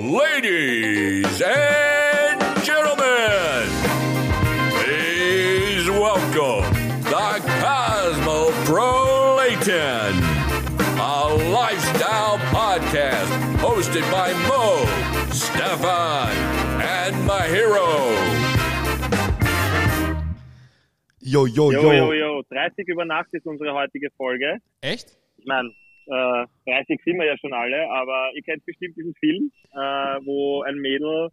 Ladies and gentlemen, please welcome the Cosmo Cosmopolitan, a lifestyle podcast hosted by Mo, Stefan, and Mahiro. Jo, jo, Jo, jo. jo, jo. 30 über Nacht ist unsere heutige Folge. Echt? Ich meine, äh, 30 sind wir ja schon alle, aber ihr kennt bestimmt diesen Film, äh, wo ein Mädel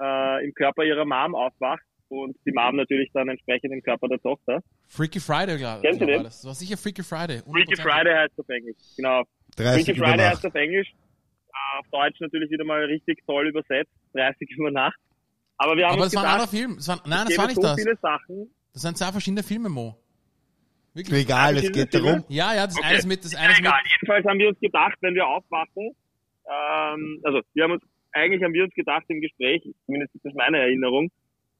äh, im Körper ihrer Mom aufwacht und die Mom natürlich dann entsprechend im Körper der Tochter. Freaky Friday, glaube Kennst du den? das. War sicher Freaky Friday. Freaky 100%. Friday heißt auf Englisch. Genau. 30 Freaky Friday heißt auf Englisch. Äh, auf Deutsch natürlich wieder mal richtig toll übersetzt. 30 über Nacht. Aber wir haben Aber uns das war ein gedacht, anderer Film. Das war, nein, es das war nicht so das. viele Sachen. Das sind zwei verschiedene Filme, Mo. Wirklich? Egal, es geht darum. Ja, ja, das Okay. eine ist mit, das eine mit, egal. Jedenfalls haben wir uns gedacht, wenn wir aufwachen, ähm, also wir haben uns, eigentlich haben wir uns gedacht im Gespräch, zumindest ist das meine Erinnerung,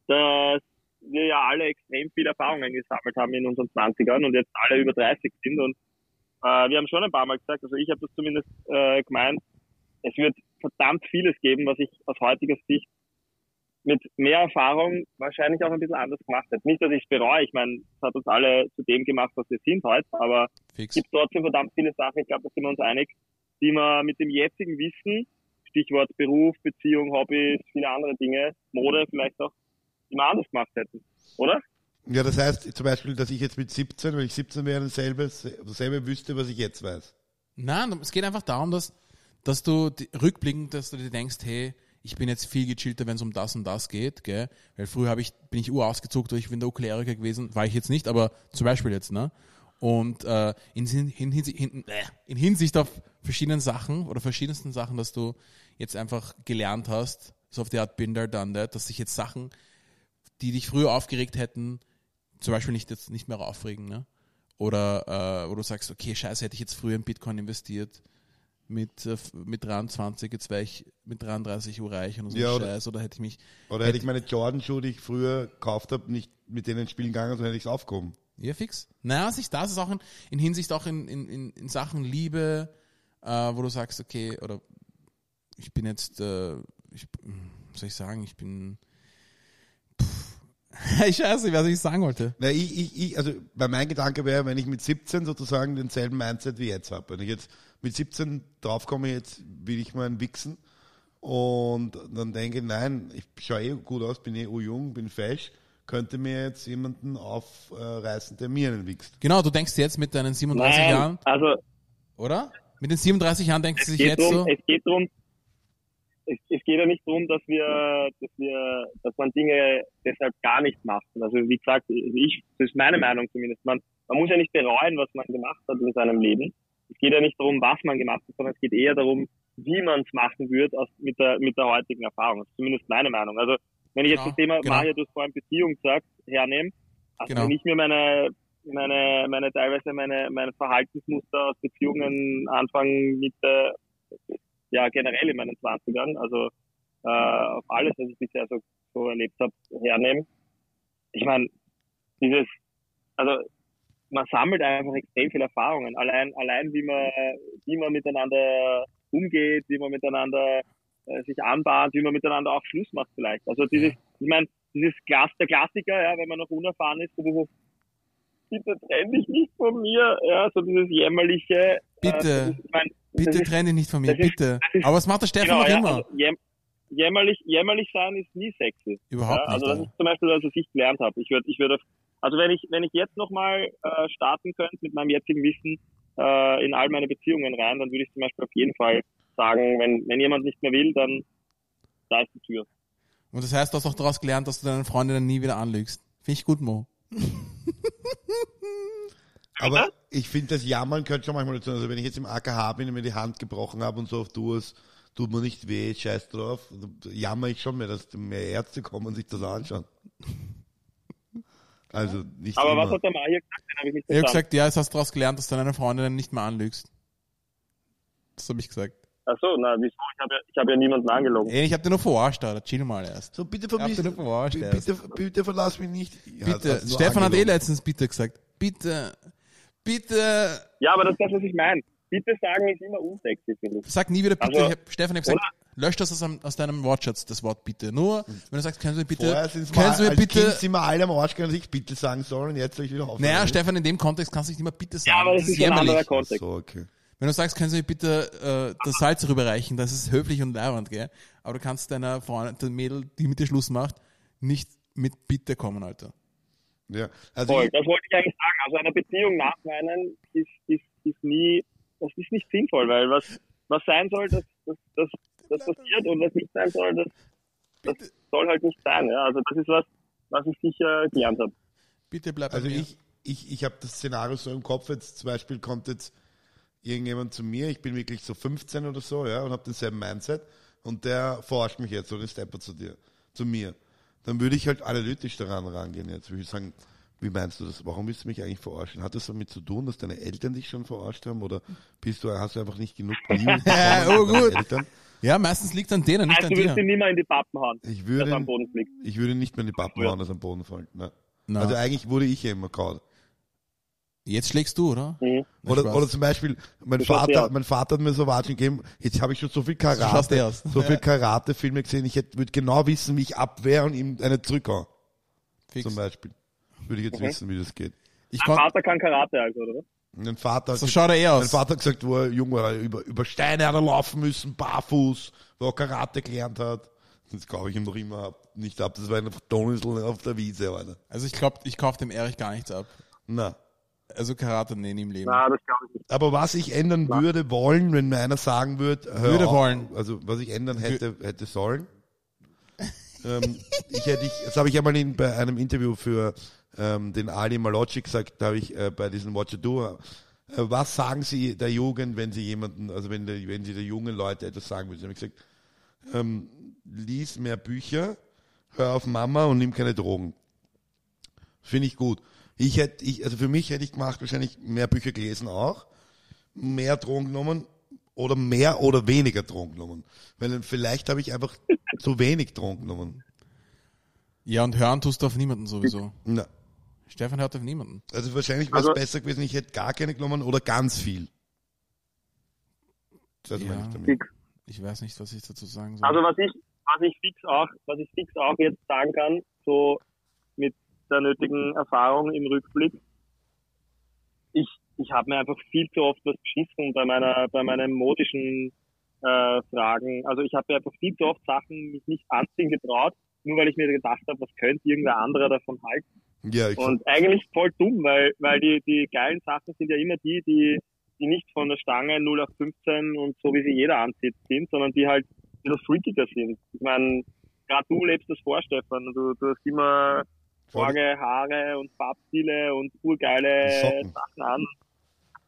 dass wir ja alle extrem viel Erfahrungen gesammelt haben in unseren 20ern und jetzt alle über 30 sind und äh, wir haben schon ein paar Mal gesagt, also ich habe das zumindest äh, gemeint, es wird verdammt vieles geben, was ich aus heutiger Sicht mit mehr Erfahrung wahrscheinlich auch ein bisschen anders gemacht hätte. Nicht, dass ich es bereue, ich meine, es hat uns alle zu dem gemacht, was wir sind heute, aber fix. gibt trotzdem verdammt viele Sachen, ich glaube, da sind wir uns einig, die man mit dem jetzigen Wissen, Stichwort Beruf, Beziehung, Hobbys, viele andere Dinge, Mode vielleicht auch, die wir anders gemacht hätten. Oder? Ja, das heißt zum Beispiel, dass ich jetzt mit 17, wenn ich 17 wäre, dasselbe, dasselbe wüsste, was ich jetzt weiß. Nein, es geht einfach darum, dass, dass du die- rückblickend, dass du dir denkst, hey, ich bin jetzt viel gechillter, wenn es um das und das geht, gell? Weil früher habe ich, bin ich urausgezuckt, ich bin der Ukuleriker gewesen, war ich jetzt nicht, aber zum Beispiel jetzt, ne? Und äh, in, in, Hinsicht, in, äh, in Hinsicht auf verschiedenen Sachen oder verschiedensten Sachen, dass du jetzt einfach gelernt hast, so auf die Art Binder done that, dass sich jetzt Sachen, die dich früher aufgeregt hätten, zum Beispiel nicht jetzt nicht mehr aufregen, ne? Oder äh, wo du sagst, okay, scheiße, hätte ich jetzt früher in Bitcoin investiert mit, äh, mit 23, jetzt wäre ich mit 33 Uhr reich und so Ja, oder- Scheiß, oder hätte ich mich, Oder hätte ich meine Jordan-Schuhe, die ich früher gekauft habe, nicht mit denen spielen gegangen, sondern hätte ich es aufgehoben. ja fix. Naja, sich das ist auch in, in Hinsicht auch in, in, in, Sachen Liebe, äh, wo du sagst, okay, oder ich bin jetzt, äh, ich, was soll ich sagen, ich bin, pff, ich weiß nicht, was ich sagen wollte. Na, ich, ich, ich, also weil mein Gedanke wäre, wenn ich mit 17 sozusagen denselben Mindset wie jetzt habe. Wenn ich jetzt mit 17 draufkomme, jetzt will ich mal ein Wichsen und dann denke, nein, ich schaue eh gut aus, bin eh jung, bin fesch, könnte mir jetzt jemanden aufreißen, der mir einen wichst. Genau, du denkst jetzt mit deinen 37 Nein, Jahren, also oder? Mit den 37 Jahren denkst du es sich geht jetzt drum, so, es geht drum, es, es geht ja nicht darum, dass wir, dass wir, dass man Dinge deshalb gar nicht macht. Also wie gesagt, ich, das ist meine Meinung zumindest. Man, man muss ja nicht bereuen, was man gemacht hat in seinem Leben. Es geht ja nicht darum, was man gemacht hat, sondern es geht eher darum, wie man es machen wird aus, mit der mit der heutigen Erfahrung. Das ist zumindest meine Meinung. Also wenn ich jetzt Genau, das Thema genau. Mario, du hast vorhin Beziehung gesagt, hernehme, also Genau. wenn ich mir meine meine meine teilweise meine meine Verhaltensmuster aus Beziehungen Anfang Mitte ja generell in meinen 20ern, also äh, auf alles, was ich bisher so, so erlebt habe, hernehmen. Ich meine, dieses, also man sammelt einfach extrem viele Erfahrungen. Allein, allein wie man, wie man miteinander umgeht, wie man miteinander äh, sich anbahnt, wie man miteinander auch Schluss macht vielleicht. Also dieses, ich meine, dieses Klass, der Klassiker, ja, wenn man noch unerfahren ist, so dieses bitte trenn dich nicht von mir, ja, so dieses jämmerliche. Bitte. Äh, das ist, ich mein, das bitte ist, trenn dich nicht von mir, das ist- bitte. das ist- Aber was macht der Stefan genau, noch ja, immer? also, jäm, jämmerlich, jämmerlich sein ist nie sexy. Überhaupt ja, also nicht. das Alter. ist zum Beispiel das, was ich gelernt habe. Ich würde, ich würde, also wenn ich, wenn ich jetzt nochmal äh, starten könnte mit meinem jetzigen Wissen äh, in all meine Beziehungen rein, dann würde ich zum Beispiel auf jeden Fall sagen, wenn, wenn jemand nicht mehr will, dann da ist die Tür. Und das heißt, du hast auch daraus gelernt, dass du deinen Freundinnen nie wieder anlügst. Finde ich gut, Mo. Aber ich finde, das Jammern gehört schon manchmal dazu. Also wenn ich jetzt im AKH bin und mir die Hand gebrochen habe und so auf Tours, tut mir nicht weh, scheiß drauf, jammer ich schon mehr, dass mehr Ärzte kommen und sich das anschauen. Also nicht Aber immer. was hat der Mario gesagt? Den habe ich nicht Ich habe verstanden. gesagt, ja, jetzt hast du daraus gelernt, dass du deine Freundinnen nicht mehr anlügst. Das habe ich gesagt. Ach so, na, wieso? Ich habe ja, ich habe ja niemanden angelogen. Ey, ich habe dir nur verarscht, Alter. Chill mal erst. so, bitte Ich hab vermiss, dir nur verarscht bitte, erst. bitte, bitte verlass mich nicht. Ja, Bitte. Stefan hat eh angelogen. letztens bitte gesagt. Bitte. Bitte. Ja, aber das ist das, was ich meine. Bitte sagen ist immer unsexy, finde ich. Sag nie wieder bitte. Also, ich hab, Stefan, ich hab gesagt, Lösch das aus, einem- aus deinem Wortschatz, das Wort bitte. Nur, wenn du sagst, können Sie mir bitte, können Sie mir bitte, Kind sind wir alle am Arsch gegangen, dass ich bitte sagen soll und jetzt soll ich wieder auf. naja, Stefan, in dem Kontext kannst du nicht immer bitte sagen. Ja, aber das ist ein anderer jämmerlich. Kontext. So, okay. Wenn du sagst, können Sie mir bitte äh, das Salz rüberreichen, das ist höflich und leibend, gell? Aber du kannst deiner Freundin, der Mädel, die mit dir Schluss macht, nicht mit Bitte kommen, Alter. Ja. Also Voll, ich, das wollte ich eigentlich sagen. Also eine Beziehung nachweinen ist, ist, ist nie, das ist nicht sinnvoll, weil was, was sein soll, das, das, das, das passiert und was nicht sein soll, das, das soll halt nicht sein. Ja? Also das ist was, was ich sicher gelernt habe. Bitte bleib also ich, ich, ich habe das Szenario so im Kopf, jetzt zum Beispiel kommt jetzt irgendjemand zu mir, ich bin wirklich so 15 oder so, ja, und habe denselben Mindset und der verarscht mich jetzt oder stepper zu dir, zu mir. Dann würde ich halt analytisch daran rangehen jetzt. Würde ich sagen, wie meinst du das? Warum willst du mich eigentlich verarschen? Hat das damit zu tun, dass deine Eltern dich schon verarscht haben oder bist du, hast du einfach nicht genug Liebe oh, gut. Eltern? ja, meistens liegt an denen, nicht Also an du willst dir. ihn nie mehr in die Pappen hauen, Ich würde, am Boden fliegt. ich würde nicht mehr in die Pappen Ja. hauen, dass er am Boden fällt. Ne. Also eigentlich wurde ich ja immer kaut. jetzt schlägst du, oder? Mhm. Oder, oder zum Beispiel, mein Vater, mein Vater hat mir so Watschen gegeben, jetzt habe ich schon so viel Karate, so viel Karate-Filme gesehen, ich hätte- würde genau wissen, wie ich abwehr und ihm eine zurückhaue, Fix. zum Beispiel. Würde ich jetzt wissen, wie das geht. Ich kon- Vater kann Karate also, oder? Mein Vater, so schaut er eh mein aus. Vater hat gesagt, wo er jung war, über, über Steine hat er laufen müssen, barfuß, wo er Karate gelernt hat. Das glaube ich ihm noch immer ab, nicht ab. Das war ein Donnisel auf der Wiese, Alter. Also ich glaube, ich kaufe dem Erich gar nichts ab. Na. Also Karate nee, nie im Leben. Na, das glaube ich nicht. Aber was ich ändern würde wollen, wenn mir einer sagen würde, hör Würde auf, wollen. also was ich ändern hätte, hätte sollen. ähm, ich hätte ich, das habe ich einmal in, bei einem Interview für ähm, den Ali Malocci gesagt, da habe ich äh, bei diesem Watch Do, äh, was sagen Sie der Jugend, wenn Sie jemanden, also wenn, der, wenn Sie der jungen Leute etwas sagen würden? Ich habe gesagt, ähm, lies mehr Bücher, hör auf Mama und nimm keine Drogen. Finde ich gut. Ich hätte, ich, also für mich hätte ich gemacht, wahrscheinlich mehr Bücher gelesen auch, mehr Drogen genommen oder mehr oder weniger Drogen genommen. Weil vielleicht habe ich einfach zu wenig Drogen genommen. Ja, und hören tust du auf niemanden sowieso. Na, Stefan hört auf niemanden. also wahrscheinlich wäre es Also- besser gewesen, ich hätte gar keine genommen oder ganz viel. Das Ja. meine ich. Ich weiß nicht, was ich dazu sagen soll. Also was ich, was ich fix auch, was ich fix auch jetzt sagen kann, so mit der nötigen Erfahrung im Rückblick, ich, ich habe mir einfach viel zu oft was geschissen bei meiner, bei meinen modischen äh, Fragen. Also ich habe mir einfach viel zu oft Sachen mich nicht anziehen getraut, nur weil ich mir gedacht habe, was könnte irgendwer anderer davon halten. Ja, ich, Und eigentlich voll dumm, weil, weil die, die geilen Sachen sind ja immer die, die, die nicht von der Stange 0 auf 15 und so wie sie jeder anzieht sind, sondern die halt ein bisschen freakiger sind. Ich meine, gerade du lebst das vor, Stefan. Du, du hast immer Sorge, Haare und Farbstile und urgeile. Sachen an.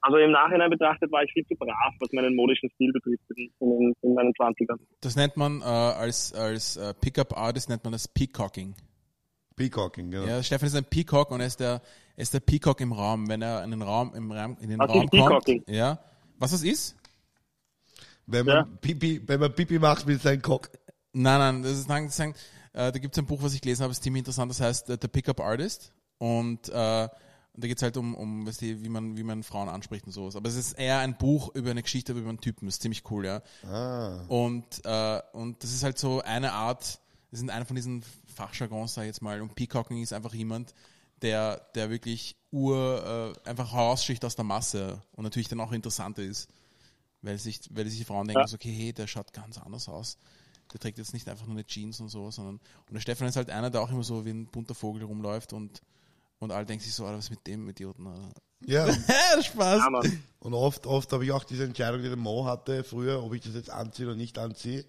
Also im Nachhinein betrachtet war ich viel zu brav, was meinen modischen Stil betrifft in, in, in meinen 20ern. das nennt man äh, als, als äh, Pickup-Artist nennt man das Peacocking. Peacocking, genau. Ja, Stefan ist ein Peacock und er ist der, er ist der Peacock im Raum. Wenn er in den Raum, im Raum, in den Was Raum kommt. Ja. Was das ist? Wenn man Ja. Pipi, wenn man Pipi macht mit seinem Cock. Nein, nein, das ist, nein, das ist, äh, da gibt es ein Buch, was ich gelesen habe, ist ziemlich interessant, das heißt äh, The Pickup Artist. Und, äh, und da geht es halt um, um weißt du, wie man, wie man Frauen anspricht und sowas. Aber es ist eher ein Buch über eine Geschichte über einen Typen, das ist ziemlich cool, ja. Ah. Und, äh, und das ist halt so eine Art, das sind einer von diesen Fachjargons, sag ich jetzt mal. Und Peacocking ist einfach jemand, der, der wirklich ur, äh, einfach heraussticht aus der Masse und natürlich dann auch interessanter ist. Weil sich, weil sich die Frauen denken, Ja. so, okay, hey, der schaut ganz anders aus. Der trägt jetzt nicht einfach nur eine Jeans und so, sondern, und der Stefan ist halt einer, der auch immer so wie ein bunter Vogel rumläuft und, und alle denken sich so, Alter, was ist mit dem Idioten? Alter? Ja, Spaß. Ja, und oft, oft habe ich auch diese Entscheidung, die der Mo hatte früher, ob ich das jetzt anziehe oder nicht anziehe.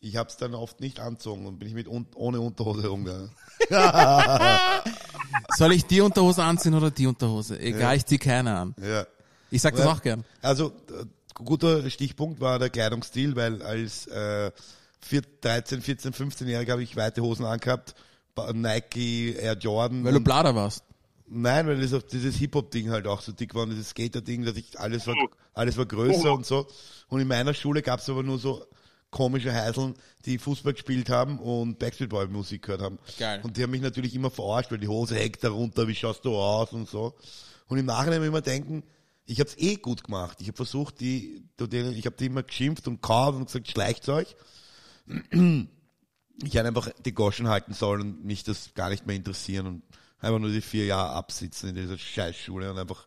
Ich habe es dann oft nicht anzogen und bin ich mit un ohne Unterhose rumgegangen. Soll ich die Unterhose anziehen oder die Unterhose? Egal, ich zieh keine an. Ja. Ich sag das Ja. auch gern. Also, äh, guter Stichpunkt war der Kleidungsstil, weil als äh, 4, 13, 14, 15-Jähriger habe ich weite Hosen angehabt, Nike, Air Jordan. Weil du Blader warst. Nein, weil das auch dieses Hip-Hop-Ding halt auch so dick war und dieses Skater-Ding, dass ich alles war, alles war größer und so. Und in meiner Schule gab es aber nur so komische Heiseln, die Fußball gespielt haben und Backstreet Boy Musik gehört haben. Geil. Und die haben mich natürlich immer verarscht, weil die Hose hängt da runter, wie schaust du aus und so. Und im Nachhinein immer denken, ich habe es eh gut gemacht. Ich habe versucht, die, ich habe die immer geschimpft und kaut und gesagt, schleicht euch. ich halt einfach die Goschen halten soll und mich das gar nicht mehr interessieren und einfach nur die vier Jahre absitzen in dieser Scheißschule und einfach,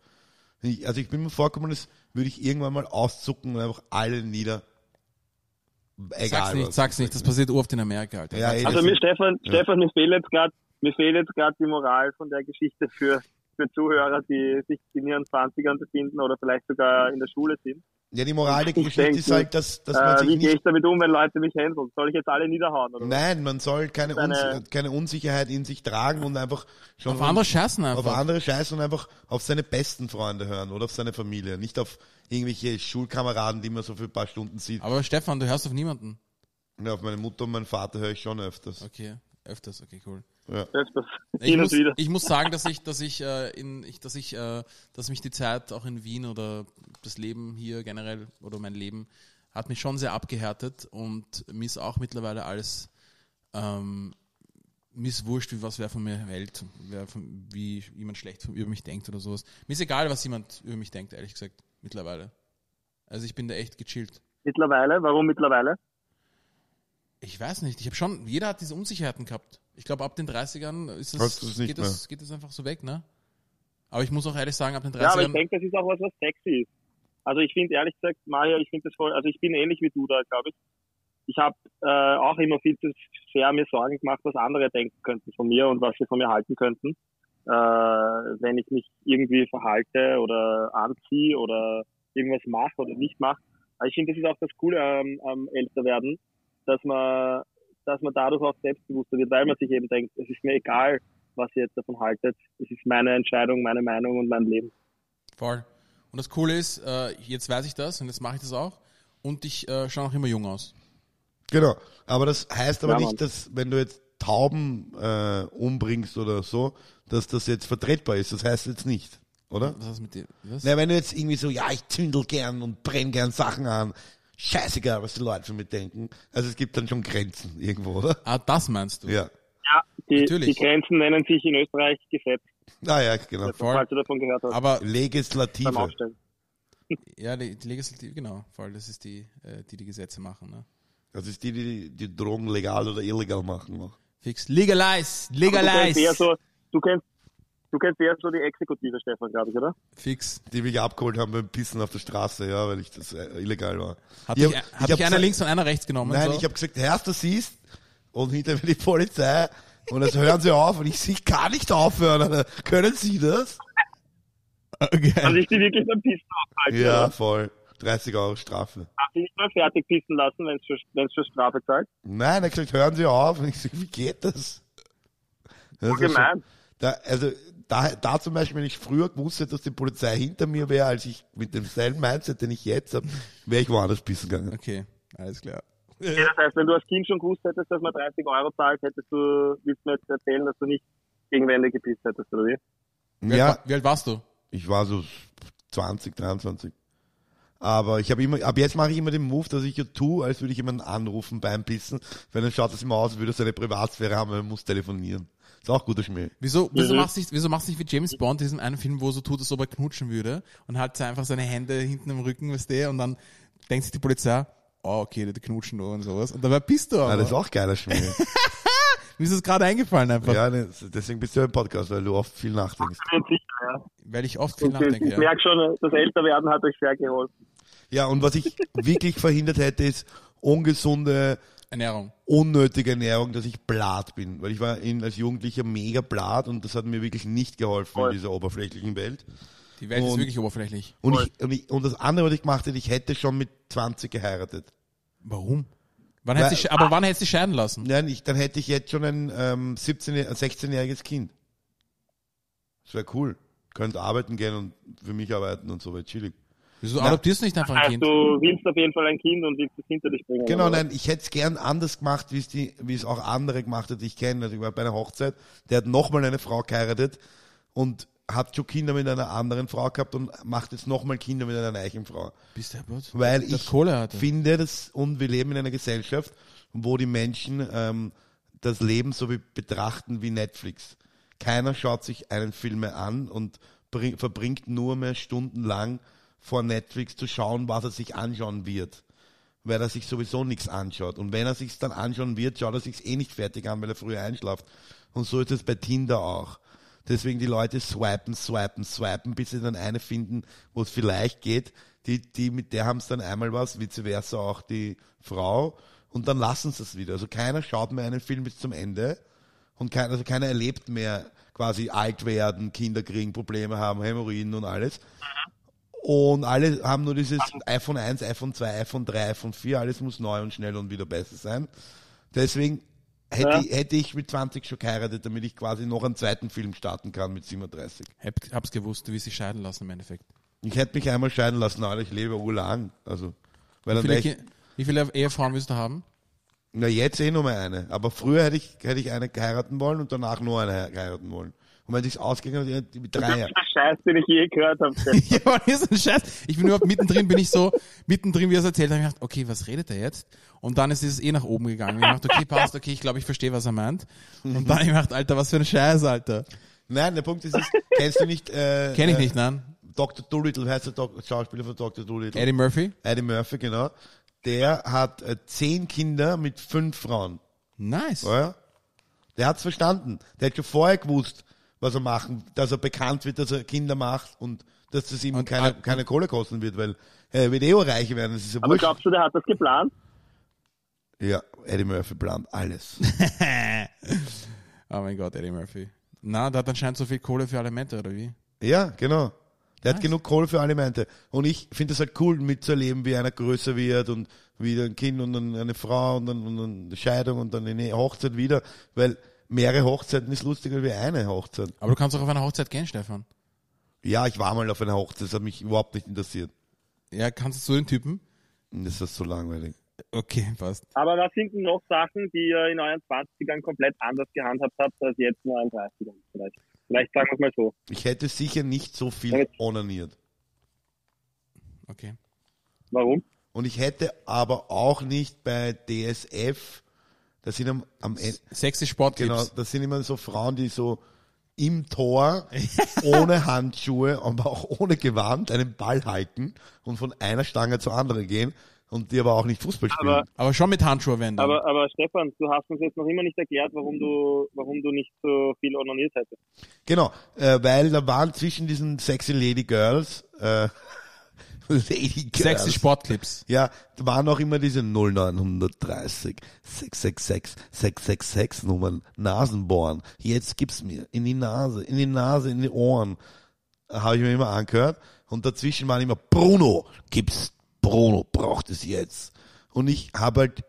also ich bin mir vorgekommen, als würde ich irgendwann mal auszucken und einfach alle nieder. Egal sag's nicht, sag's nicht, das passiert oft in Amerika, Alter. Ja, eh, Also mir, Stefan, ja. Stefan, mir fehlt jetzt gerade, mir fehlt jetzt gerade die Moral von der Geschichte für, für Zuhörer, die sich in ihren 20ern befinden oder vielleicht sogar in der Schule sind. Ja, die Moral der Ich Geschichte denke, ist halt, dass, dass man Äh, sich wie gehe ich damit um, wenn Leute mich händeln? Soll ich jetzt alle niederhauen? Oder? Nein, man soll keine, Eine- Unsi keine Unsicherheit in sich tragen und einfach schon Auf andere scheißen auf einfach. andere Scheiße und einfach auf seine besten Freunde hören oder auf seine Familie, nicht auf irgendwelche Schulkameraden, die man so für ein paar Stunden sieht. Aber Stefan, du hörst auf niemanden. Ja, auf meine Mutter und meinen Vater höre ich schon öfters. Okay, öfters, okay, cool. Ja. Ich muss, ich muss sagen, dass ich, dass ich, äh, in, ich, dass ich, äh, dass mich die Zeit auch in Wien oder das Leben hier generell oder mein Leben hat mich schon sehr abgehärtet und mir ist auch mittlerweile alles, ähm, mir ist wurscht, wie was wer von mir hält, wer von, wie jemand schlecht von, über mich denkt oder sowas. Mir ist egal, was jemand über mich denkt, ehrlich gesagt, mittlerweile. Also ich bin da echt gechillt. Mittlerweile? Warum mittlerweile? Ich weiß nicht, ich habe schon, jeder hat diese Unsicherheiten gehabt. Ich glaube, ab den 30ern ist es nicht geht, das, geht das einfach so weg, ne? Aber ich muss auch ehrlich sagen, ab den 30ern. Ja, aber ich denke, das ist auch was, was sexy ist. Also ich finde ehrlich gesagt, Mario, ich finde das voll, also ich bin ähnlich wie du da, glaube ich. Ich habe äh, auch immer viel zu sehr mir Sorgen gemacht, was andere denken könnten von mir und was sie von mir halten könnten, äh, wenn ich mich irgendwie verhalte oder anziehe oder irgendwas mache oder nicht mache. Aber ich finde, das ist auch das Coole am, am Älterwerden, dass man, dass man dadurch auch selbstbewusster wird, weil man sich eben denkt, es ist mir egal, was ihr jetzt davon haltet. Es ist meine Entscheidung, meine Meinung und mein Leben. Voll. Und das Coole ist, äh, jetzt weiß ich das und jetzt mache ich das auch. Und ich äh, schaue auch immer jung aus. Genau. Aber das heißt aber Ja, nicht, dass wenn du jetzt Tauben äh, umbringst oder so, dass das jetzt vertretbar ist. Das heißt jetzt nicht, oder? Was ist mit dir? Was? Na, wenn du jetzt irgendwie so, ja, ich zündel gern und brenn gern Sachen an, scheißegal, was die Leute von mir denken. Also es gibt dann schon Grenzen irgendwo, oder? Ah, das meinst du? Ja. Ja, die, Natürlich. die Grenzen nennen sich in Österreich Gesetz, Ah ja, genau. Voll. falls du davon gehört hast, Aber Legislative. Aufstellen. ja, die, die Legislative, genau, voll, das ist die, äh, die die Gesetze machen. Ne? Das ist die, die die Drogen legal oder illegal machen. Noch. Fix. Legalize, Aber Du kennst eher legalize. so, du kennst, du kennst eher so die Exekutive, Stefan, glaube ich, oder? Fix. Die mich abgeholt haben beim Pissen auf der Straße, ja, weil ich das äh, illegal war. Hat Ich dich, hab- hat ich hab einer gesagt- links und einer rechts genommen? Nein, so? ich habe gesagt, erst du siehst und hinter mir die Polizei und jetzt hören sie auf und ich sehe gar nicht aufhören. Alter. Können Sie das? Okay. sich die wirklich beim Pissen aufgehalten? Ja, oder? voll. 30 Euro Strafe. Haben sie nicht mal fertig pissen lassen, wenn es für, wenn's für Strafe zahlt? Nein, er hat gesagt, hören Sie auf. Und ich so, wie geht das? das ist schon- Gemein. Da, also da, da zum Beispiel, wenn ich früher gewusst hätte, dass die Polizei hinter mir wäre, als ich mit demselben Mindset, den ich jetzt habe, wäre ich woanders pissen gegangen. okay, alles klar. Ja, das heißt, wenn du als Kind schon gewusst hättest, dass man 30 Euro zahlt, hättest du, willst du mir jetzt erzählen, dass du nicht gegen Wände gepisst hättest, oder wie? Wie, alt, Ja, wie alt warst du? ich war so 20, 23. Aber ich habe immer, ab jetzt mache ich immer den Move, dass ich ja tue, als würde ich jemanden anrufen beim Pissen, weil dann schaut das immer aus, als würde er seine Privatsphäre haben, weil er muss telefonieren. Ist auch guter Schmäh. Wieso, wieso, Mhm. machst du nicht, wieso machst du nicht wie James Bond in diesem einen Film, wo er so tut, als ob er knutschen würde und hat einfach seine Hände hinten im Rücken, weißt du, und dann denkt sich die Polizei, oh, okay, die knutschen nur und sowas. Und dabei bist du aber. Ja, das ist auch geiler Schmäh. Mir ist das gerade eingefallen einfach, ja, deswegen bist du ja im Podcast, weil du oft viel nachdenkst. Bin sicher, ja. weil ich oft viel Und nachdenke. ich Ja. merke schon, das Älterwerden hat euch sehr geholfen. Ja, und was ich wirklich verhindert hätte, ist ungesunde, Ernährung. unnötige Ernährung, dass ich blatt bin. Weil ich war in, als Jugendlicher mega blatt und das hat mir wirklich nicht geholfen Voll. in dieser oberflächlichen Welt. Die Welt ist Und- wirklich oberflächlich. Und, ich, und, ich, und das andere, was ich gemacht hätte, ich hätte schon mit 20 geheiratet. Warum? Wann hättest Weil- du, aber wann hättest du scheiden lassen? Nein, ich, dann hätte ich jetzt schon ein ähm, 17, ein 16-jähriges Kind. Das wäre cool. Könnte arbeiten gehen und für mich arbeiten und so, wäre chillig. Wieso Na. adoptierst du nicht einfach ein Also Kind? du willst auf jeden Fall ein Kind und willst es hinter dich bringen. Genau, nein, ich hätte es gern anders gemacht, wie es die, wie es auch andere gemacht hat, die ich kenne. Also ich war bei einer Hochzeit, der hat nochmal eine Frau geheiratet und hat schon Kinder mit einer anderen Frau gehabt und macht jetzt nochmal Kinder mit einer gleichen Frau. Bist du deppert? Weil ich Kohle hatte. finde, das, und wir leben in einer Gesellschaft, wo die Menschen ähm, das Leben so wie betrachten wie Netflix. Keiner schaut sich einen Film mehr an und bring, verbringt nur mehr stundenlang vor Netflix zu schauen, was er sich anschauen wird. weil er sich sowieso nichts anschaut. Und wenn er sich's dann anschauen wird, schaut er sich's eh nicht fertig an, weil er früher einschlaft. Und so ist es bei Tinder auch. Deswegen die Leute swipen, swipen, swipen, bis sie dann eine finden, wo es vielleicht geht. Die, die, mit der haben es dann einmal was, vice versa auch die Frau. Und dann lassen sie es wieder. Also keiner schaut mehr einen Film bis zum Ende. Und kein, also keiner erlebt mehr quasi alt werden, Kinder kriegen, Probleme haben, Hämorrhoiden und alles. Und alle haben nur dieses iPhone 1, iPhone 2, iPhone 3, iPhone 4, alles muss neu und schnell und wieder besser sein. Deswegen hätte, Ja. ich, hätte ich mit 20 schon geheiratet, damit ich quasi noch einen zweiten Film starten kann mit 37. Hab, hab's gewusst, du willst dich scheiden lassen im Endeffekt. Ich hätte mich einmal scheiden lassen, aber ich lebe urlang. Also, weil Wie dann viele, Ki- wie viele Ehefrauen willst du haben? na jetzt eh nur mehr eine. Aber früher hätte ich, hätte ich eine heiraten wollen und danach nur eine heiraten wollen. Und wenn sich's ausgegangen hat, mit Das drei. ist der Scheiß, den ich je gehört habe. ja, aber das ist ein Scheiß. Ich bin überhaupt mittendrin, bin ich so, mittendrin, wie er es erzählt hat, ich gedacht, okay, was redet er jetzt? Und dann ist es eh nach oben gegangen. Ich dachte, okay, passt, okay, ich glaube, ich verstehe, was er meint. Und dann ich gedacht, Alter, was für ein Scheiß, Alter. Nein, der Punkt ist, ist kennst du nicht, äh, Kenn ich äh, nicht, nein. Dr. Dolittle, heißt der Dok Schauspieler von Dr. Dolittle? Eddie Murphy? Eddie Murphy, genau. Der hat äh, zehn Kinder mit fünf Frauen. Nice. Ja? Der hat's verstanden. Der hat schon vorher gewusst, was er machen, dass er bekannt wird, dass er Kinder macht und dass das ihm Und- keine, und- keine Kohle kosten wird, weil er wird eh auch reich werden, das ist ja Aber wurscht. glaubst du, der hat das geplant? Ja, Eddie Murphy plant alles. Oh mein Gott, Eddie Murphy. Na, der hat anscheinend so viel Kohle für Alimente, oder wie? ja, genau. Der hat Nice. genug Kohle für Alimente. Und ich finde es halt cool, mitzuerleben, wie einer größer wird und wieder ein Kind und dann eine Frau und dann, und dann eine Scheidung und dann eine Hochzeit wieder, weil mehrere Hochzeiten ist lustiger wie eine Hochzeit. Aber du kannst auch auf eine Hochzeit gehen, Stefan. Ja, ich war mal auf einer Hochzeit, das hat mich überhaupt nicht interessiert. Ja, kannst du so den Typen? Das ist so langweilig. Okay, passt. Aber was sind denn noch Sachen, die ihr in euren 20ern komplett anders gehandhabt habt, als jetzt in euren 30ern vielleicht? Vielleicht sagen wir es mal so. Ich hätte sicher nicht so viel Damit- onaniert. Okay. Warum? Und ich hätte aber auch nicht bei DSF, das sind am, am Ende, Sexy Sportclips. genau, das sind immer so Frauen, die so im Tor, ohne Handschuhe, aber auch ohne Gewand einen Ball halten und von einer Stange zur anderen gehen und die aber auch nicht Fußball spielen. Aber, Aber schon mit Handschuhe wenden. aber, aber Stefan, du hast uns jetzt noch immer nicht erklärt, warum du, warum du nicht so viel onaniert hättest. Genau, äh, weil da waren zwischen diesen sexy Lady Girls, äh, Lady Girls. Sexy Sportclips. Ja, da waren auch immer diese 0930 666 666 Nummern Nasenbohren. Jetzt gib's mir in die Nase, in die Nase, in die Ohren. Habe ich mir immer angehört. Und dazwischen waren immer Bruno, gib's Bruno, braucht es jetzt. Und ich habe halt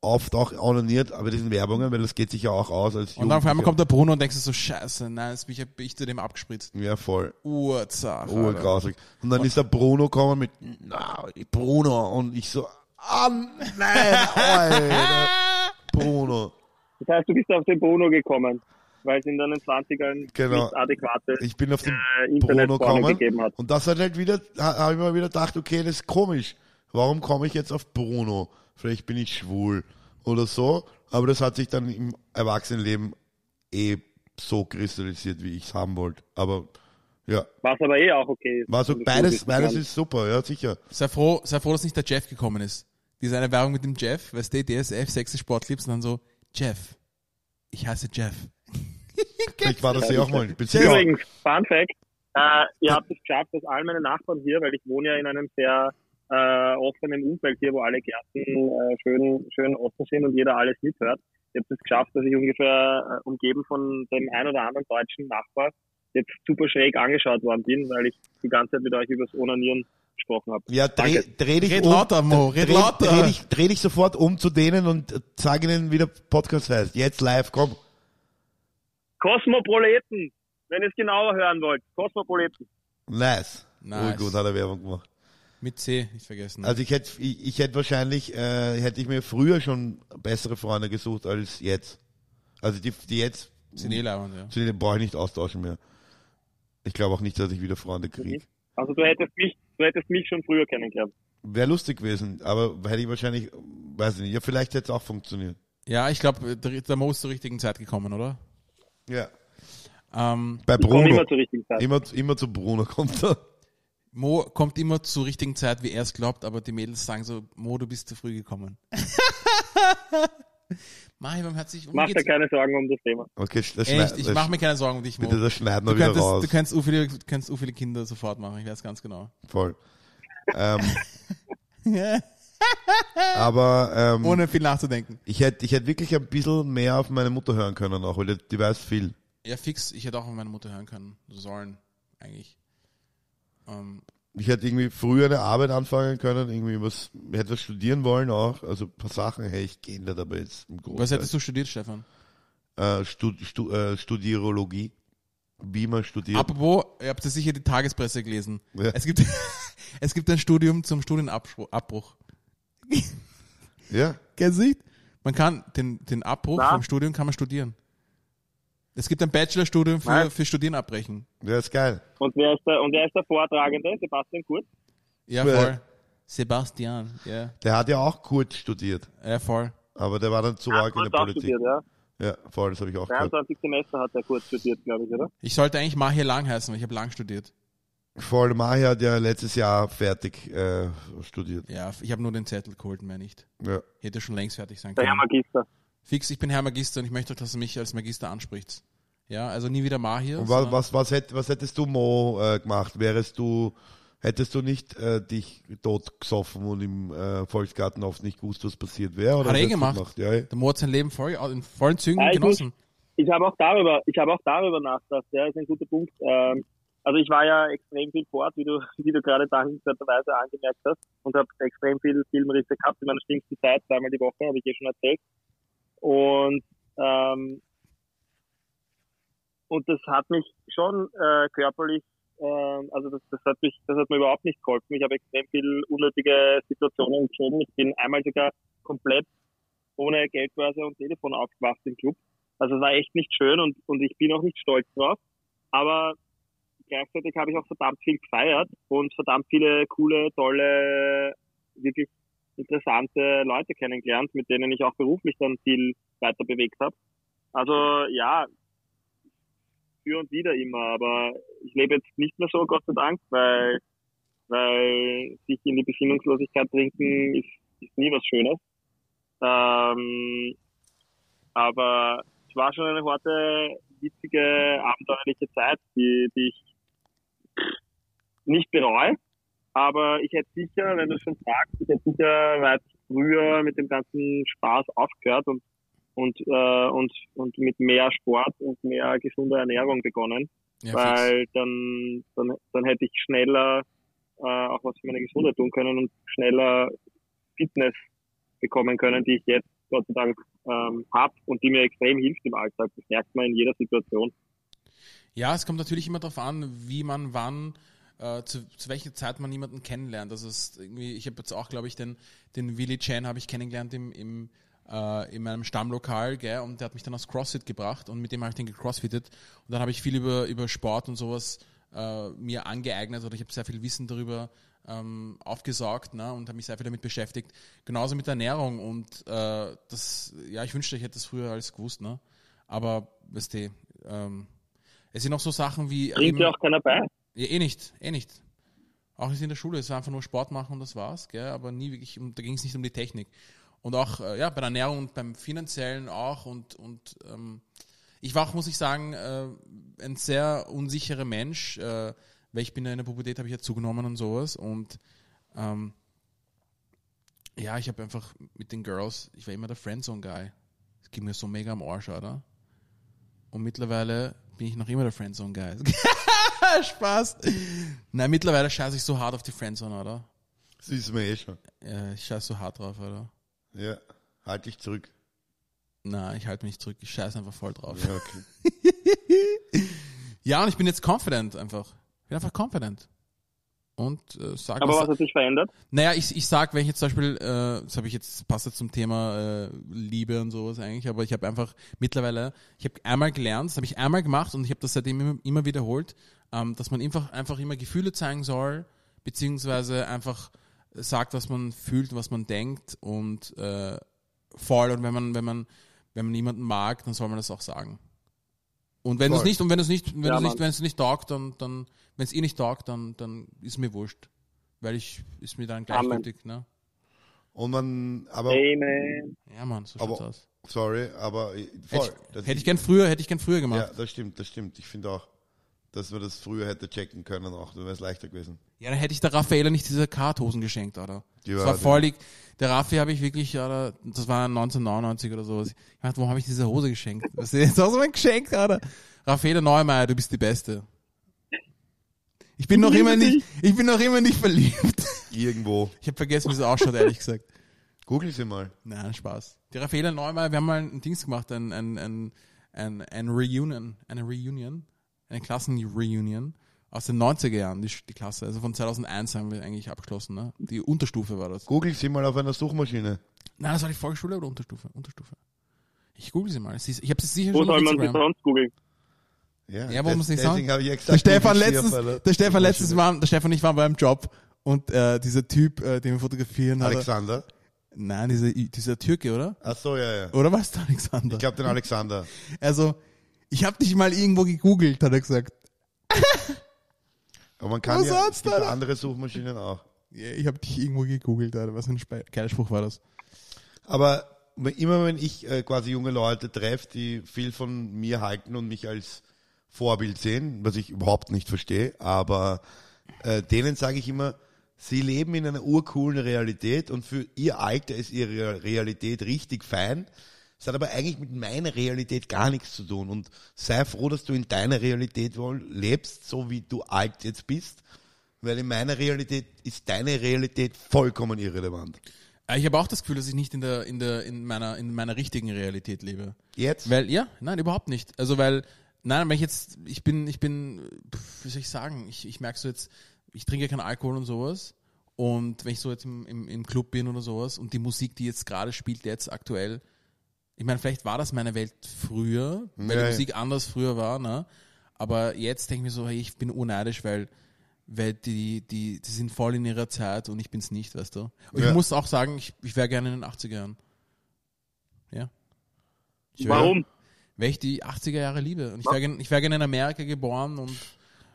oft auch onaniert, aber diesen Werbungen, weil das geht sich ja auch aus als Und dann auf einmal kommt der Bruno und denkst du so, scheiße, nein, jetzt bin ich, bin ich zu dem abgespritzt. Ja, voll. Urzach. Urgrausig. Und dann ist der Bruno gekommen mit, na, Bruno. Und ich so, ah, nein, Alter. Bruno. Das heißt, du bist auf den Bruno gekommen, weil es in deinen 20ern Genau. nicht adäquate Ich bin auf den äh, Bruno gekommen. gegeben hat. Und das hat halt wieder, habe ich mir wieder gedacht, okay, das ist komisch. Warum komme ich jetzt auf Bruno? Vielleicht bin ich schwul oder so. Aber das hat sich dann im Erwachsenenleben eh so kristallisiert, wie ich es haben wollte. Aber ja, Was aber eh auch okay ist. war so beides, beides ist super, ja, sicher. Sei froh, sei froh, dass nicht der Jeff gekommen ist. Diese eine Werbung mit dem Jeff, weißt du, DSF, Sexy Sportclips und dann so, Jeff, ich heiße Jeff. Ich war das ja auch mal. Übrigens, Fun Fact, äh, ihr habt es geschafft, dass all meine Nachbarn hier, weil ich wohne ja in einem sehr äh, offenen Umfeld hier, wo alle Gärten äh, schön, schön offen sind und jeder alles mithört. Ihr habt es geschafft, dass ich ungefähr äh, umgeben von dem ein oder anderen deutschen Nachbar jetzt super schräg angeschaut worden bin, weil ich die ganze Zeit mit euch übers Onanieren gesprochen habe. Ja, dreh, dich Red um. lauter, Mo, red dreh, lauter. Dreh dich, dreh dich sofort um zu denen und äh, sag ihnen, wie der Podcast heißt. Jetzt live, komm. Kosmoproleten, wenn ihr es genauer hören wollt. Kosmoproleten. Nice. Nice. Gut, hat er Werbung gemacht. Mit C, nicht vergessen. Also ich hätte, ich, ich hätte wahrscheinlich, äh, hätte ich mir früher schon bessere Freunde gesucht als jetzt. Also die, die jetzt, sind eh leibend, ja. zu denen brauche ich nicht austauschen mehr. Ich glaube auch nicht, dass ich wieder Freunde kriege. Also du hättest mich, du hättest mich schon früher kennengelernt. Wäre lustig gewesen, aber hätte ich wahrscheinlich, weiß ich nicht, ja, vielleicht hätte es auch funktioniert. Ja, ich glaube, Mo ist zur richtigen Zeit gekommen, oder? Ja. Ähm, Bei Ich Bruno. immer zur richtigen Zeit. Immer, immer zu Bruno kommt er. Mo kommt immer zur richtigen Zeit, wie er es glaubt, aber die Mädels sagen so, Mo, du bist zu früh gekommen. Mach um Mach dir keine Sorgen um das Thema. Okay, das Echt, ich das- mache mir keine Sorgen um dich, Mo. Bitte, das schneiden wir Du wieder könntest, raus. du kannst u viele, kannst viele Kinder sofort machen, ich weiß ganz genau. Voll. ähm, aber ähm, Ohne viel nachzudenken. ich hätte ich hätte wirklich ein bisschen mehr auf meine Mutter hören können auch, weil die, die weiß viel. Ja, fix, ich hätte auch auf meine Mutter hören können. Sollen, eigentlich. Ähm, Ich hätte irgendwie früher eine Arbeit anfangen können, irgendwie was, ich hätte was studieren wollen auch, also ein paar Sachen hätte ich geändert, aber jetzt im Großen. was hättest du studiert, Stefan? Äh, Stud, Stu, äh, Studierologie. Wie man studiert. Apropos, ihr habt ja sicher die Tagespresse gelesen. Ja. Es gibt, es gibt ein Studium zum Studienabbruch. Ja. Kennst du nicht? Man kann den, den Abbruch Na? vom Studium kann man studieren. Es gibt ein Bachelorstudium für, Nein. für Studieren abbrechen. Ja, ist geil. Und wer ist der, und wer ist der Vortragende? Sebastian Kurz? Ja, Ja. voll. Sebastian, ja. Der hat ja auch kurz studiert, Ja, voll. aber der war dann zu Ja, arg in der Politik. studiert, ja. Ja, voll, das habe ich auch gehört. 23 Semester hat er kurz studiert, glaube ich, oder? Ich sollte eigentlich Mahir Lang heißen, weil ich habe lang studiert. Voll, Mahi hat ja letztes Jahr fertig äh, studiert. Ja, ich habe nur den Zettel geholt, mehr nicht. Ja. Ich hätte schon längst fertig sein Der Herr können. Magister. Fix, ich bin Herr Magister und ich möchte dass du mich als Magister ansprichst. Ja, also nie wieder Mahir. Und was, was, was, hätt, was hättest du, Mo, äh, gemacht? Wärest du, hättest du nicht äh, dich tot gesoffen und im äh, Volksgarten oft nicht gewusst, was passiert wäre? Oder Hat er eh du gemacht. Ja, ja. Der Mo hat sein Leben voll, in vollen Zügen Ja, ich genossen. Ich habe auch darüber, ich habe auch darüber nachgedacht, ja, ist ein guter Punkt. Ähm, also ich war ja extrem viel fort, wie du, wie du gerade dankenswerterweise angemerkt hast, und habe extrem viel Filmrisse gehabt in meiner schlimmsten Zeit, zweimal die Woche, habe ich eh schon erzählt. Und ähm, und das hat mich schon äh, körperlich, ähm, also das, das hat mich, das hat mir überhaupt nicht geholfen. Ich habe extrem viel unnötige Situationen geschoben. Ich bin einmal sogar komplett ohne Geldbörse und Telefon aufgewacht im Club. Also es war echt nicht schön und, und ich bin auch nicht stolz drauf. Aber gleichzeitig habe ich auch verdammt viel gefeiert und verdammt viele coole, tolle, wirklich interessante Leute kennengelernt, mit denen ich auch beruflich dann viel weiter bewegt habe. Also ja, für und wieder immer, aber ich lebe jetzt nicht mehr so, Gott sei Dank, weil, weil sich in die Besinnungslosigkeit trinken ist, ist nie was Schönes. Ähm, aber es war schon eine harte, witzige, abenteuerliche Zeit, die, die ich nicht bereue. Aber ich hätte sicher, wenn du schon sagst, ich hätte sicher weit früher mit dem ganzen Spaß aufgehört und und äh, und und mit mehr Sport und mehr gesunder Ernährung begonnen, Ja, fix. weil dann dann dann hätte ich schneller äh, auch was für meine Gesundheit tun können und schneller Fitness bekommen können, die ich jetzt Gott sei Dank ähm, habe und die mir extrem hilft im Alltag. Das merkt man in jeder Situation. Ja, es kommt natürlich immer darauf an, wie man wann, äh, zu, zu welcher Zeit man jemanden kennenlernt. Also es ist irgendwie, ich habe jetzt auch, glaube ich, den, den Willy Chan habe ich kennengelernt im, im äh, in meinem Stammlokal, gell, und der hat mich dann aufs CrossFit gebracht und mit dem habe ich den gecrossfittet und dann habe ich viel über, über Sport und sowas äh, mir angeeignet oder ich habe sehr viel Wissen darüber ähm, aufgesaugt ne, und habe mich sehr viel damit beschäftigt. Genauso mit der Ernährung und äh, das, ja, ich wünschte, ich hätte das früher alles gewusst, ne? Aber, weißt du, ähm, es sind auch so Sachen wie. Bringt ja auch keiner bei. Ja, eh nicht, eh nicht. Auch nicht in der Schule, es war einfach nur Sport machen und das war's, gell? aber nie wirklich, da ging es nicht um die Technik. Und auch äh, ja, bei der Ernährung und beim Finanziellen auch und, und ähm, ich war auch, muss ich sagen, äh, ein sehr unsicherer Mensch, äh, weil ich bin ja in der Pubertät, habe ich ja zugenommen und sowas und ähm, ja, ich habe einfach mit den Girls, ich war immer der Friendzone-Guy. Es ging mir so mega am Arsch, oder? Und mittlerweile bin ich noch immer der Friendzone-Guy. Spaß. Nein, mittlerweile scheiße ich so hart auf die Friendzone, oder? Das wissen wir eh schon. Ja, ich scheiße so hart drauf, oder? Ja, halt dich zurück. Nein, ich halte mich nicht zurück. Ich scheiße einfach voll drauf. Ja, okay. Ja, und ich bin jetzt confident einfach. Ich bin einfach confident. Und äh, sag Aber was- was hat sich verändert? Naja, ich, ich sag, wenn ich jetzt zum Beispiel, äh, das habe ich jetzt, passt jetzt zum Thema äh, Liebe und sowas eigentlich, aber ich habe einfach mittlerweile, ich habe einmal gelernt, das habe ich einmal gemacht und ich habe das seitdem immer, immer wiederholt, ähm, dass man einfach, einfach immer Gefühle zeigen soll, beziehungsweise einfach sagt, was man fühlt, was man denkt und äh, voll und wenn man, wenn man, wenn man jemanden mag, dann soll man das auch sagen. Und wenn du es nicht, und wenn es nicht, wenn Ja, es nicht, Mann. wenn es nicht taugt, dann, dann, wenn es eh nicht taugt, dann, dann ist mir wurscht. Weil ich, ist mir dann gleichgültig, ne? Und man, aber, Amen. Ja, Mann, so Aber- schaut's aus. sorry, aber äh, voll. Hätte Das ich, hätte ich gern früher, hätte ich gern früher gemacht. Ja, das stimmt, das stimmt. Ich finde auch, dass man das früher hätte checken können auch, dann wäre es leichter gewesen. Ja, dann hätte ich der Raffaella nicht diese Karthosen geschenkt, oder? Die das war- war voll, die- der Raffi habe ich wirklich, oder, das war 1999 oder sowas. Ich dachte, warum habe ich diese Hose geschenkt? Was ist das so ein Geschenk, oder? Raffaella Neumeier, du bist die Beste. Ich bin noch immer nicht, ich bin noch immer nicht verliebt. Irgendwo. Ich habe vergessen, wie sie ausschaut, ehrlich gesagt. Google sie mal. Nein, Spaß. Die Raffaella Neumeier, wir haben mal ein Dings gemacht, ein, ein, ein, ein, ein Reunion, eine Reunion, eine Klassenreunion aus den 90er Jahren, die, die Klasse. Also von 2001 haben wir eigentlich abgeschlossen, ne? Die Unterstufe war das. Google sie mal auf einer Suchmaschine. Nein, das war die Volksschule oder Unterstufe? Unterstufe. Ich google sie mal. Ich habe sie sicher Wo schon auf soll man sie sonst googeln? Ja, Ja, warum muss ich sagen? habe ich Der Stefan letztens, einer der Stefan letztens war, der Stefan und ich waren beim Job und äh, dieser Typ, äh, den wir fotografieren, hat er, Alexander. nein, dieser, dieser Türke, oder? Ach so, ja, ja. Oder was, der Alexander? Ich glaube den Alexander. Also, ich habe dich mal irgendwo gegoogelt, hat er gesagt. Aber man kann Was ja, es gibt da? ja andere Suchmaschinen auch. Ja, ich habe dich irgendwo gegoogelt, Alter. Was ein geiler Spruch war das? Aber immer wenn ich äh, quasi junge Leute treffe, die viel von mir halten und mich als Vorbild sehen, was ich überhaupt nicht verstehe, aber äh, denen sage ich immer, sie leben in einer urcoolen Realität und für ihr Alter ist ihre Realität richtig fein. Es hat aber eigentlich mit meiner Realität gar nichts zu tun. Und sei froh, dass du in deiner Realität wohl lebst, so wie du alt jetzt bist. Weil in meiner Realität ist deine Realität vollkommen irrelevant. Äh, Ich habe auch das Gefühl, dass ich nicht in der, in der, in meiner, in meiner richtigen Realität lebe. Jetzt? Weil, ja, nein, überhaupt nicht. Also, weil, nein, weil ich jetzt, ich bin, ich bin, wie soll ich sagen, ich, ich merke so jetzt, ich trinke keinen Alkohol und sowas. Und wenn ich so jetzt im, im, im Club bin oder sowas und die Musik, die jetzt gerade spielt, jetzt aktuell, ich meine, vielleicht war das meine Welt früher, weil Ja, die ja. Musik anders früher war, ne? Aber jetzt denke ich mir so, hey, ich bin unneidisch, weil, weil die, die, die sind voll in ihrer Zeit und ich bin's nicht, weißt du? Und Ja. ich muss auch sagen, ich, ich wäre gerne in den 80er Jahren. Ja. Ich wär- Warum? weil ich die 80er Jahre liebe. Und ich wäre ich wär gern in Amerika geboren und,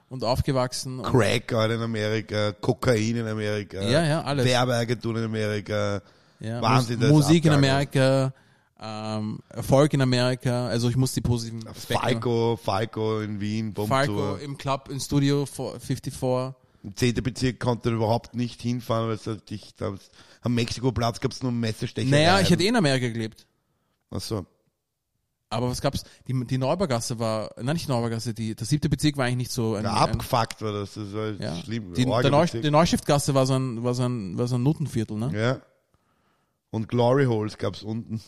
und aufgewachsen. Und, Crack gerade in Amerika, Kokain in Amerika, Ja, ja, alles. Werbeagenturen in Amerika, ja, Wahnsinn, Mus Musik in. Amerika, ähm, Erfolg in Amerika. Also ich muss die positiven Aspekte. Falco, Falco in Wien, Falco Bombtour. im Club, im Studio 54. Im 10. Bezirk konnte er überhaupt nicht hinfahren, weil es halt dich, da, am Mexiko-Platz gab es nur Messerstecher. Naja, ich hätte eh in Amerika gelebt. Achso. Aber was gab's? Die, die Neubaugasse war, nein, nicht die Neubaugasse, die, der siebte Bezirk war eigentlich nicht so ein, Ja, abgefuckt war das, das war ja. schlimm. Die, der Neu, die Neustiftgasse war so ein, war so ein, war so ein Nuttenviertel, ne? Ja. Und Glory Holes gab's unten.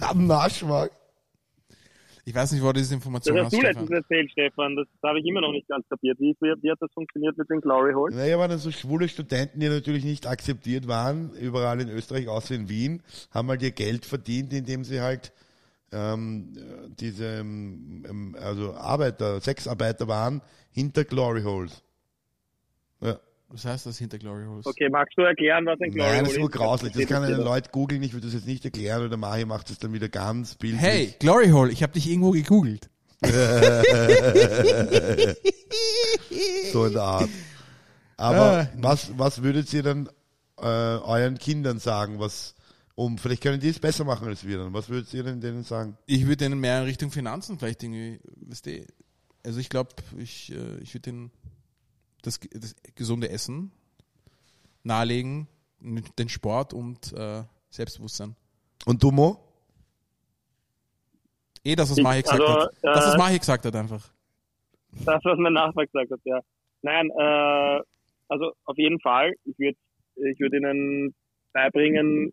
Am Naschmarkt. Ich weiß nicht, wo diese Das Information hast hast, du letztens erzählt, Stefan. Das habe ich immer noch nicht ganz kapiert. Wie, wie, wie hat das funktioniert mit den Glory Holes? Naja, waren dann so schwule Studenten, die natürlich nicht akzeptiert waren, überall in Österreich, außer in Wien, haben halt ihr Geld verdient, indem sie halt ähm, diese ähm, also Arbeiter, Sexarbeiter waren, hinter Glory Holes. Ja. Was heißt das hinter Glory Holes? Okay, magst du erklären, was ein Glory Nein, Hole das ist nur grauslich. Das kann einen einen Leute googeln, ich würde das jetzt nicht erklären, oder Mahi macht es dann wieder ganz bildlich. Hey, Glory Hole, ich habe dich irgendwo gegoogelt. So in der Art. Aber Ah. was, was würdet ihr dann äh, euren Kindern sagen, was, um, vielleicht können die es besser machen als wir dann. Was würdet ihr denn denen sagen? Ich würde denen mehr in Richtung Finanzen vielleicht irgendwie, weißt du, also ich glaube, ich, äh, ich würde denen das, das gesunde Essen nahelegen, den Sport und äh, Selbstbewusstsein. Und du, Mo? Eh, das, was Mahi gesagt also, hat. Das, was äh, Mahi gesagt hat einfach. Das, was mein Nachbar gesagt hat, ja. Nein, äh, also auf jeden Fall. Ich würde ich würd ihnen beibringen,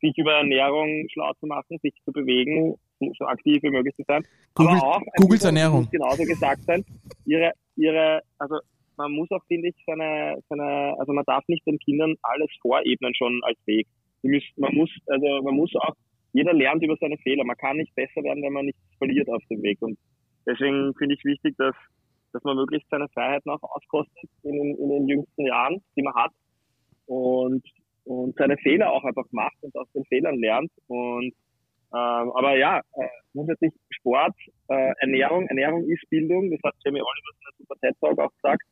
sich über Ernährung schlau zu machen, sich zu bewegen, so aktiv wie möglich zu sein. Google, Aber auch, Googles Ernährung. genauso gesagt sein, ihre, ihre, also man muss auch, finde ich, seine, seine, also man darf nicht den Kindern alles vorebnen schon als Weg. Müssen, man muss, also man muss auch, jeder lernt über seine Fehler. Man kann nicht besser werden, wenn man nichts verliert auf dem Weg. Und deswegen finde ich wichtig, dass, dass man möglichst seine Freiheiten auch auskostet in, in den jüngsten Jahren, die man hat. Und, und seine Fehler auch einfach macht und aus den Fehlern lernt. Und Ähm, aber ja, äh, grundsätzlich Sport, äh, Ernährung, Ernährung ist Bildung, das hat Jamie Oliver in der Super TED Talk auch gesagt.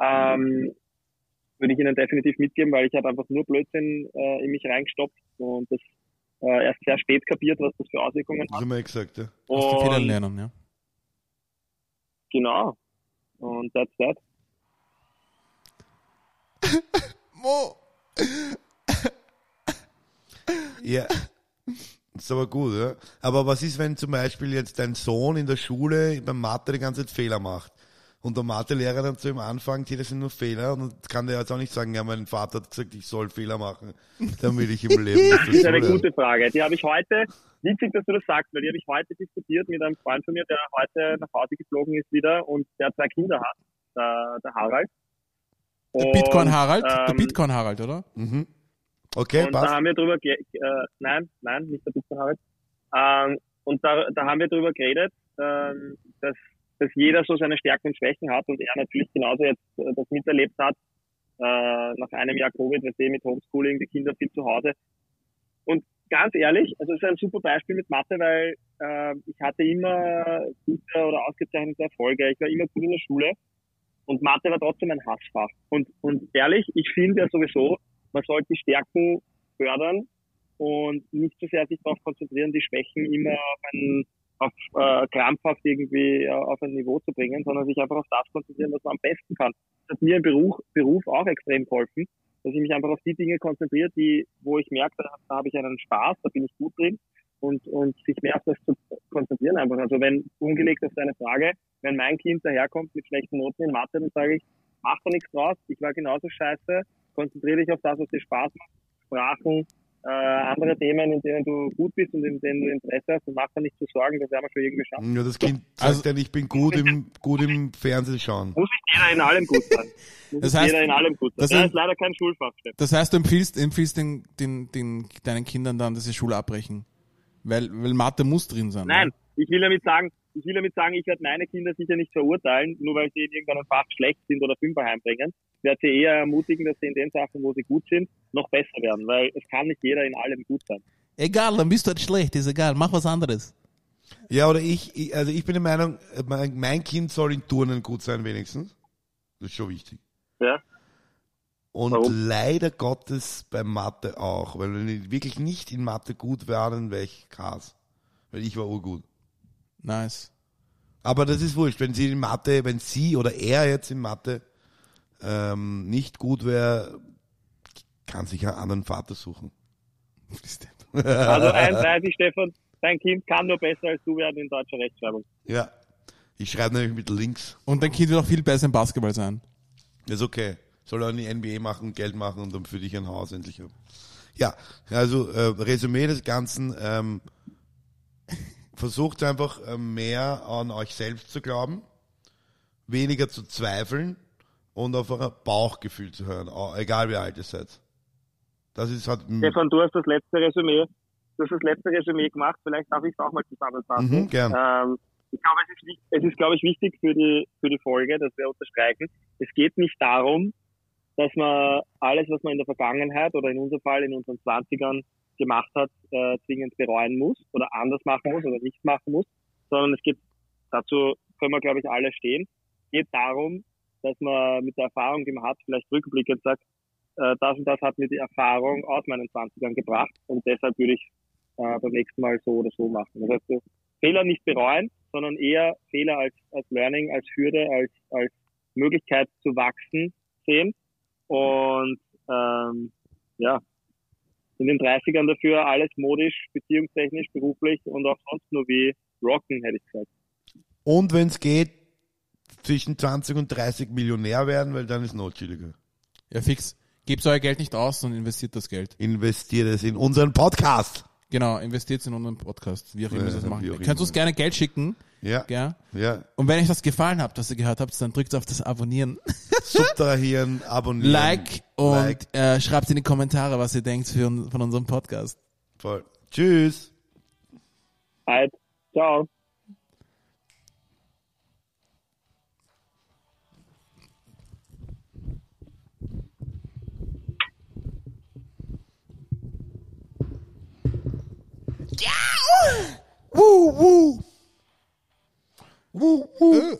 Ähm, würde ich Ihnen definitiv mitgeben, weil ich habe einfach nur Blödsinn äh, in mich reingestoppt und das äh, erst sehr spät kapiert, was das für Auswirkungen hat. haben wir ja gesagt, ja. Aus Und lernen, ja. genau. Und that's that. Mo. Ja. Ist aber gut, ja. Aber was ist, wenn zum Beispiel jetzt dein Sohn in der Schule beim Mathe die ganze Zeit Fehler macht? Und der Mathelehrer dann zu ihm anfängt, hier, das sind nur Fehler. Und dann kann der jetzt auch nicht sagen, ja, mein Vater hat gesagt, ich soll Fehler machen, damit ich im Leben Das ist eine gute Frage. Die habe ich heute, witzig, dass du das sagst, weil die habe ich heute diskutiert mit einem Freund von mir, der heute nach Hause geflogen ist wieder und der zwei Kinder hat, der, der Harald. Der Und, Bitcoin Harald, der ähm, Bitcoin Harald, oder? Mhm. Okay, und da passt. haben wir drüber, äh, nein, nein, nicht der Harald. Ähm, und da, da haben wir drüber geredet, ähm, dass, dass jeder so seine Stärken und Schwächen hat und er natürlich genauso jetzt äh, das miterlebt hat, äh, nach einem Jahr Covid, weißt du, mit Homeschooling, die Kinder viel zu Hause. Und ganz ehrlich, also es ist ein super Beispiel mit Mathe, weil äh, ich hatte immer gute oder ausgezeichnete Erfolge. Ich war immer gut in der Schule und Mathe war trotzdem ein Hassfach. Und, und ehrlich, ich finde ja sowieso, man sollte die Stärken fördern und nicht so sehr sich darauf konzentrieren, die Schwächen immer auf ein auf äh, krampfhaft irgendwie äh, auf ein Niveau zu bringen, sondern sich einfach auf das konzentrieren, was man am besten kann. Das hat mir im Beruf, Beruf auch extrem geholfen, dass ich mich einfach auf die Dinge konzentriere, die, wo ich merke, da, da habe ich einen Spaß, da bin ich gut drin und, und sich mehr auf das zu konzentrieren einfach. Also wenn, umgelegt auf deine Frage, wenn mein Kind daherkommt mit schlechten Noten in Mathe, dann sage ich, mach da nichts draus, ich war genauso scheiße, konzentriere dich auf das, was dir Spaß macht, Sprachen, äh, andere Themen, in denen du gut bist und in denen du Interesse hast und mach dir nicht zu sorgen, das werden wir schon irgendwie schaffen. Ja, das Kind sagt Also- dann, ich bin gut im, gut im Fernsehen schauen. Muss nicht jeder in allem gut sein. Muss Das heißt, jeder in allem gut sein. das Das ist- leider kein Schulfach. Das heißt, du empfiehlst, empfiehlst den, den, den, deinen Kindern dann, dass sie Schule abbrechen. Weil, weil Mathe muss drin sein. Nein, ne? ich will damit sagen, ich will damit sagen, ich werde meine Kinder sicher nicht verurteilen, nur weil sie in irgendeinem Fach schlecht sind oder Fünfer heimbringen. Ich werde sie eher ermutigen, dass sie in den Sachen, wo sie gut sind, noch besser werden, weil es kann nicht jeder in allem gut sein. Egal, dann bist du halt schlecht, ist egal, mach was anderes. Ja, oder ich, ich also ich bin der Meinung, mein, mein Kind soll in Turnen gut sein wenigstens. Das ist schon wichtig. Ja? Und Warum? leider Gottes bei Mathe auch. Weil wenn ich wirklich nicht in Mathe gut wäre, dann wäre ich krass. Weil ich war urgut. Nice. Aber das ist wurscht. Wenn sie in Mathe, wenn sie oder er jetzt in Mathe ähm, nicht gut wäre, kann sich einen anderen Vater suchen. Also eins weiß ich, Stefan, dein Kind kann nur besser als du werden in deutscher Rechtschreibung. Ja. Ich schreibe nämlich mit links. Und dein Kind wird auch viel besser im Basketball sein. Ist okay. Soll er in die NBA machen, Geld machen und dann für dich ein Haus endlich haben. Ja, also äh, Resümee des Ganzen. Ähm, versucht einfach äh, mehr an euch selbst zu glauben, weniger zu zweifeln und auf euer Bauchgefühl zu hören, egal wie alt ihr seid. Das ist halt... Stefan, du hast das letzte Resümee, du hast das letzte Resümee gemacht, vielleicht darf ich es auch mal zusammenfassen. Mhm, gern. Ähm, ich glaube, es ist, es ist, glaube ich, wichtig für die, für die Folge, dass wir unterstreichen. Es geht nicht darum, dass man alles, was man in der Vergangenheit oder in unserem Fall in unseren 20ern gemacht hat, äh, zwingend bereuen muss oder anders machen muss oder nicht machen muss, sondern es geht, dazu können wir, glaube ich, alle stehen. Geht darum, dass man mit der Erfahrung, die man hat, vielleicht rückblickend sagt, äh, das und das hat mir die Erfahrung aus meinen 20ern gebracht und deshalb würde ich äh, beim nächsten Mal so oder so machen. Das heißt, Fehler nicht bereuen, sondern eher Fehler als, als Learning, als Hürde, als, als Möglichkeit zu wachsen sehen. Und ähm, ja, in den 30ern dafür alles modisch, beziehungstechnisch, beruflich und auch sonst nur wie rocken, hätte ich gesagt. Und wenn es geht, zwischen 20 und 30 Millionär werden, weil dann ist noch chilliger. Ja, fix. Gebt euer Geld nicht aus, sondern investiert das Geld. Investiert es in unseren Podcast. Genau, investiert es in unseren Podcast, wie auch immer Ja, das machen. Ihr könnt uns gerne Geld schicken, Ja, gell? ja. Und wenn euch das gefallen hat, was ihr gehört habt, dann drückt auf das Abonnieren, Subtrahieren, abonnieren. Like und Like. Äh, schreibt in die Kommentare, was ihr denkt für, von unserem Podcast. Voll. Tschüss. Halt, ciao. Yeah. Woo woo. Woo woo. Uh.